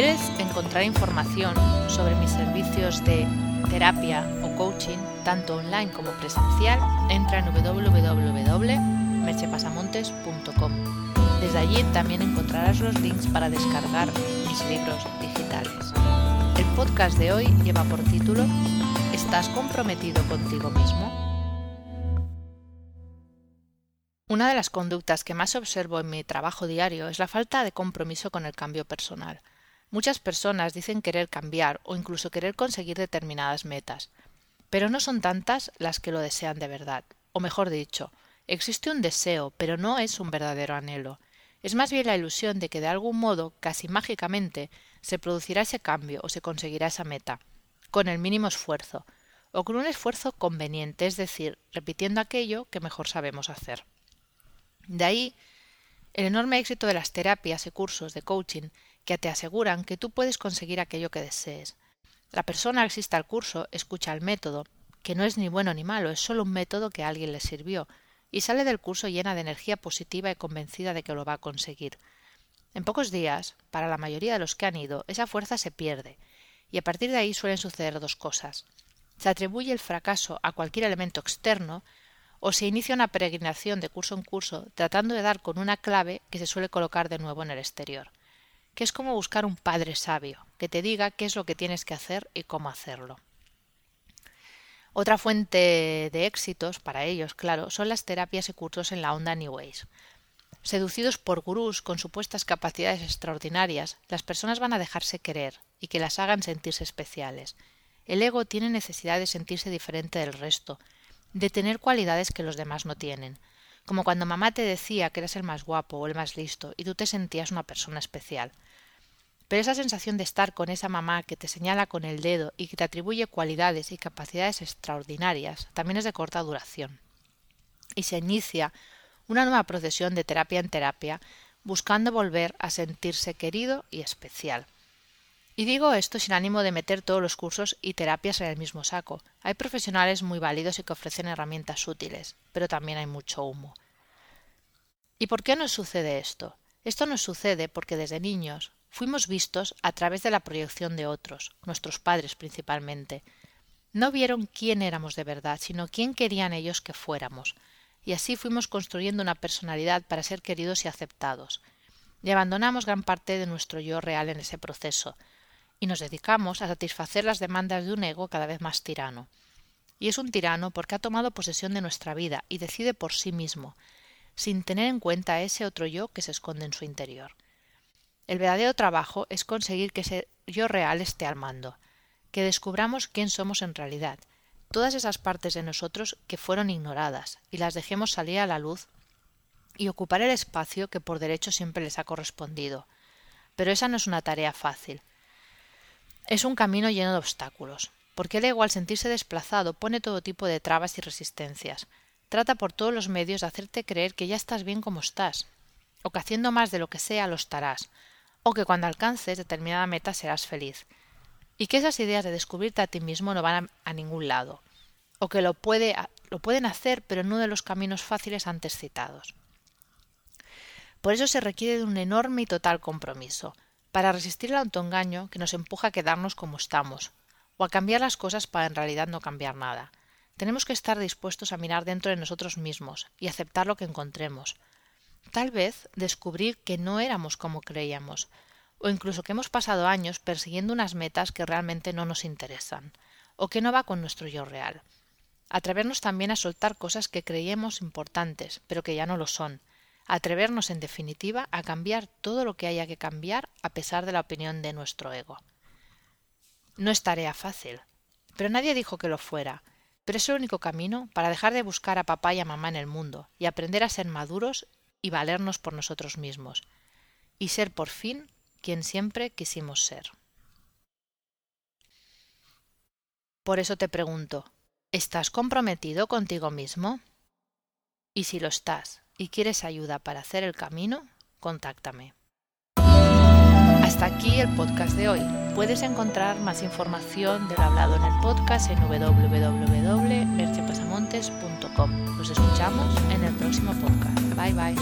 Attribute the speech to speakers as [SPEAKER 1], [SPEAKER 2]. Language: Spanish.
[SPEAKER 1] quieres encontrar información sobre mis servicios de terapia o coaching, tanto online como presencial, entra en www.merchepasamontes.com. Desde allí también encontrarás los links para descargar mis libros digitales. El podcast de hoy lleva por título ¿Estás comprometido contigo mismo? Una de las conductas que más observo en mi trabajo diario es la falta de compromiso con el cambio personal. Muchas personas dicen querer cambiar o incluso querer conseguir determinadas metas, pero no son tantas las que lo desean de verdad. O mejor dicho, existe un deseo, pero no es un verdadero anhelo. Es más bien la ilusión de que de algún modo, casi mágicamente, se producirá ese cambio o se conseguirá esa meta, con el mínimo esfuerzo, o con un esfuerzo conveniente, es decir, repitiendo aquello que mejor sabemos hacer. De ahí el enorme éxito de las terapias y cursos de coaching que te aseguran que tú puedes conseguir aquello que desees. La persona que asiste al curso escucha el método, que no es ni bueno ni malo, es solo un método que a alguien le sirvió, y sale del curso llena de energía positiva y convencida de que lo va a conseguir. En pocos días, para la mayoría de los que han ido, esa fuerza se pierde, y a partir de ahí suelen suceder dos cosas. Se atribuye el fracaso a cualquier elemento externo o se inicia una peregrinación de curso en curso tratando de dar con una clave que se suele colocar de nuevo en el exterior, que es como buscar un padre sabio que te diga qué es lo que tienes que hacer y cómo hacerlo. Otra fuente de éxitos para ellos, claro, son las terapias y cursos en la onda New Age. Seducidos por gurús con supuestas capacidades extraordinarias, las personas van a dejarse querer y que las hagan sentirse especiales. El ego tiene necesidad de sentirse diferente del resto, de tener cualidades que los demás no tienen, como cuando mamá te decía que eras el más guapo o el más listo y tú te sentías una persona especial. Pero esa sensación de estar con esa mamá que te señala con el dedo y que te atribuye cualidades y capacidades extraordinarias también es de corta duración. Y se inicia una nueva procesión de terapia en terapia buscando volver a sentirse querido y especial. Y digo esto sin ánimo de meter todos los cursos y terapias en el mismo saco. Hay profesionales muy válidos y que ofrecen herramientas útiles, pero también hay mucho humo. ¿Y por qué nos sucede esto? Esto nos sucede porque desde niños fuimos vistos a través de la proyección de otros, nuestros padres principalmente. No vieron quién éramos de verdad, sino quién querían ellos que fuéramos, y así fuimos construyendo una personalidad para ser queridos y aceptados. Y abandonamos gran parte de nuestro yo real en ese proceso, y nos dedicamos a satisfacer las demandas de un ego cada vez más tirano. Y es un tirano porque ha tomado posesión de nuestra vida y decide por sí mismo, sin tener en cuenta ese otro yo que se esconde en su interior. El verdadero trabajo es conseguir que ese yo real esté al mando, que descubramos quién somos en realidad, todas esas partes de nosotros que fueron ignoradas, y las dejemos salir a la luz y ocupar el espacio que por derecho siempre les ha correspondido. Pero esa no es una tarea fácil, es un camino lleno de obstáculos, porque el ego al sentirse desplazado pone todo tipo de trabas y resistencias. Trata por todos los medios de hacerte creer que ya estás bien como estás, o que haciendo más de lo que sea lo estarás, o que cuando alcances determinada meta serás feliz, y que esas ideas de descubrirte a ti mismo no van a, ningún lado, o que lo, puede, lo pueden hacer pero no de los caminos fáciles antes citados. Por eso se requiere de un enorme y total compromiso, para resistir el autoengaño que nos empuja a quedarnos como estamos, o a cambiar las cosas para en realidad no cambiar nada. Tenemos que estar dispuestos a mirar dentro de nosotros mismos y aceptar lo que encontremos. Tal vez descubrir que no éramos como creíamos, o incluso que hemos pasado años persiguiendo unas metas que realmente no nos interesan, o que no va con nuestro yo real. Atrevernos también a soltar cosas que creíamos importantes, pero que ya no lo son, atrevernos en definitiva a cambiar todo lo que haya que cambiar a pesar de la opinión de nuestro ego. No es tarea fácil, pero nadie dijo que lo fuera, pero es el único camino para dejar de buscar a papá y a mamá en el mundo y aprender a ser maduros y valernos por nosotros mismos, y ser por fin quien siempre quisimos ser. Por eso te pregunto, ¿estás comprometido contigo mismo? Y si lo estás, y quieres ayuda para hacer el camino, contáctame. Hasta aquí el podcast de hoy. Puedes encontrar más información de lo hablado en el podcast en www.merchepasamontes.com. Nos escuchamos en el próximo podcast. Bye bye.